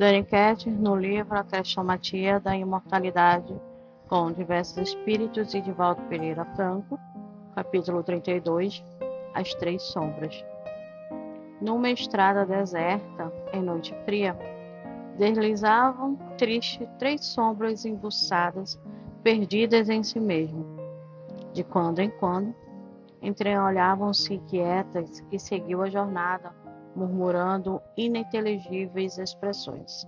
Daniquete, no livro A Crestomatia da Imortalidade, com diversos espíritos e de Valdo Pereira Franco, capítulo 32, As Três Sombras. Numa estrada deserta, em noite fria, deslizavam triste três sombras embuçadas, perdidas em si mesmo. De quando em quando, entreolhavam-se quietas e seguiu a jornada, murmurando ininteligíveis expressões.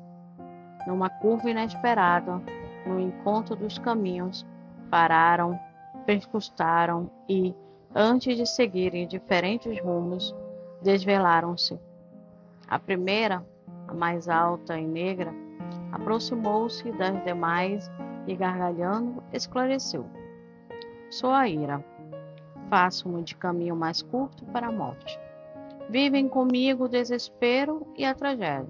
Numa curva inesperada, no encontro dos caminhos, pararam, percustaram e, antes de seguirem diferentes rumos, desvelaram-se. A primeira, a mais alta e negra, aproximou-se das demais e, gargalhando, esclareceu: Sou a ira. Faço-me de caminho mais curto para a morte. Vivem comigo o desespero e a tragédia.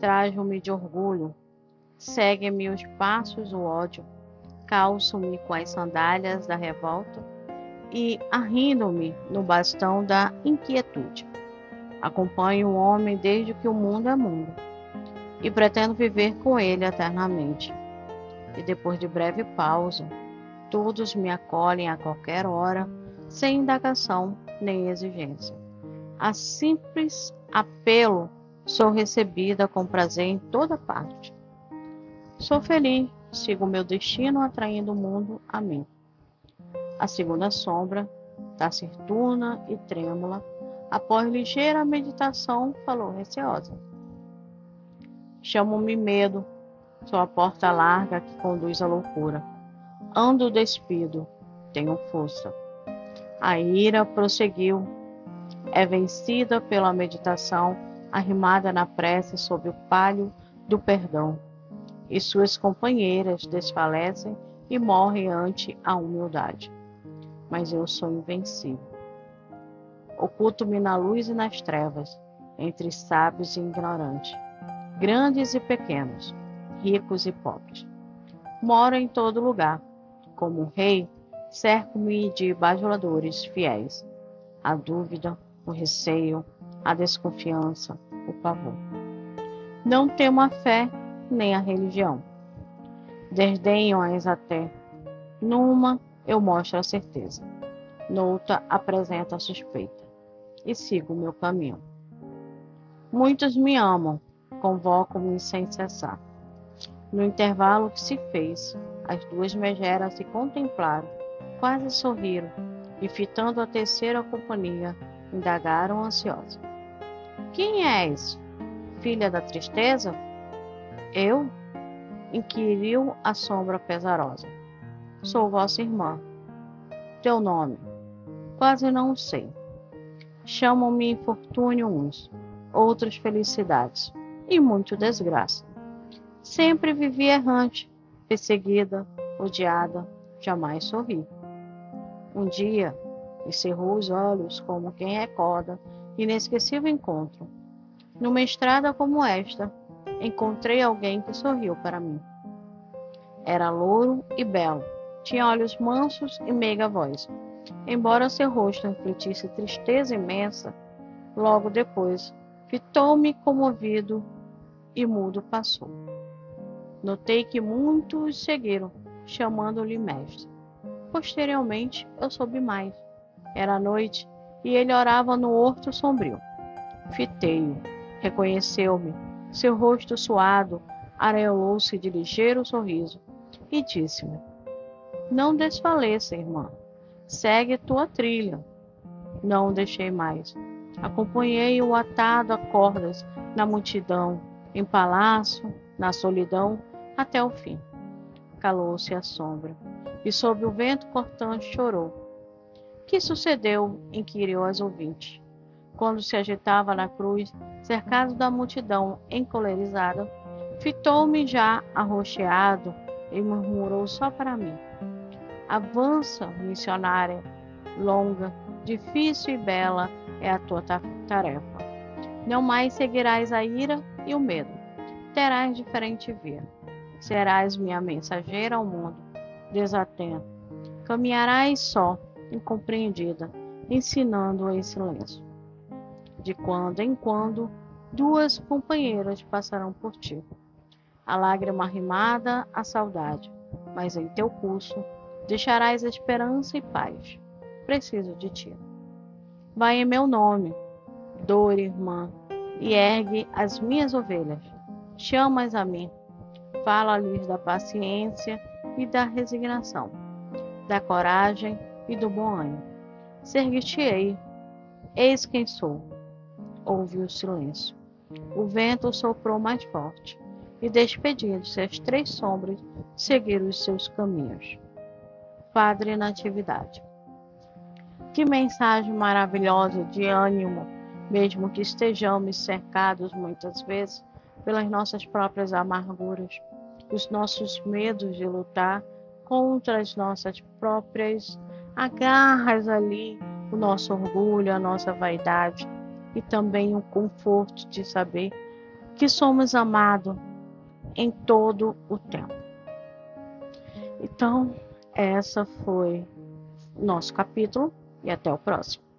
Trajo-me de orgulho. Segue-me os passos o ódio. Calço-me com as sandálias da revolta e arrindo-me no bastão da inquietude. Acompanho o homem desde que o mundo é mundo e pretendo viver com ele eternamente. E depois de breve pausa, todos me acolhem a qualquer hora, sem indagação nem exigência. A simples apelo sou recebida com prazer em toda parte. Sou feliz, sigo meu destino atraindo o mundo a mim. A segunda sombra, taciturna e trêmula, após ligeira meditação, falou receosa. Chamo-me medo, sou a porta larga que conduz à loucura. Ando despido, tenho força. A ira prosseguiu, é vencida pela meditação, arrimada na prece sob o palio do perdão, e suas companheiras desfalecem e morrem ante a humildade mas eu sou invencível. Oculto-me na luz e nas trevas, entre sábios e ignorantes, grandes e pequenos, ricos e pobres. Moro em todo lugar. Como um rei, cerco-me de bajuladores fiéis. A dúvida, o receio, a desconfiança, o pavor. Não temo a fé nem a religião. Desdenho-as até. Numa eu mostro a certeza. Noutra, apresento a suspeita. E sigo o meu caminho. Muitos me amam, convocam-me sem cessar. No intervalo que se fez, as duas megeras se contemplaram, quase sorriram, e fitando a terceira companhia, indagaram ansiosa. Quem és? Filha da tristeza? Eu? inquiriu a sombra pesarosa. Sou vossa irmã. Teu nome? Quase não sei. Chamam-me infortúnio uns, outros felicidades, e muito desgraça. Sempre vivi errante, perseguida, odiada, jamais sorri. Um dia, encerrou os olhos como quem recorda inesquecível encontro. Numa estrada como esta, encontrei alguém que sorriu para mim. Era louro e belo, tinha olhos mansos e meiga voz. Embora seu rosto refletisse tristeza imensa, logo depois fitou-me comovido e mudo passou. Notei que muitos seguiram, chamando-lhe mestre. Posteriormente, eu soube mais. Era noite e ele orava no horto sombrio. Fitei-o, reconheceu-me. Seu rosto suado areolou-se de ligeiro sorriso e disse-me: não desfaleça, irmã. Segue tua trilha. Não o deixei mais. Acompanhei-o atado a cordas na multidão, em palácio, na solidão, até o fim. Calou-se a sombra, e sob o vento cortante chorou. Que sucedeu? inquiriu as ouvintes. Quando se agitava na cruz, cercado da multidão encolerizada, fitou-me já arroxeado e murmurou só para mim. Avança, missionária, longa, difícil e bela é a tua tarefa. Não mais seguirás a ira e o medo. Terás diferente via. Serás minha mensageira ao mundo, desatento. Caminharás só, incompreendida, ensinando em silêncio. De quando em quando, duas companheiras passarão por ti. A lágrima rimada, a saudade, mas em teu curso deixarás esperança e paz. Preciso de ti. Vai em meu nome, dor, irmã, e ergue as minhas ovelhas. Chamas a mim, fala-lhes da paciência e da resignação, da coragem e do bom ânimo. Ser-te-ei, eis quem sou. Ouve o silêncio. O vento soprou mais forte e, despedindo-se as três sombras, seguiram os seus caminhos. Padre Natividade. Que mensagem maravilhosa de ânimo, mesmo que estejamos cercados muitas vezes pelas nossas próprias amarguras, os nossos medos de lutar contra as nossas próprias agarras ali, o nosso orgulho, a nossa vaidade e também o conforto de saber que somos amados em todo o tempo. Então, essa foi nosso capítulo e até o próximo.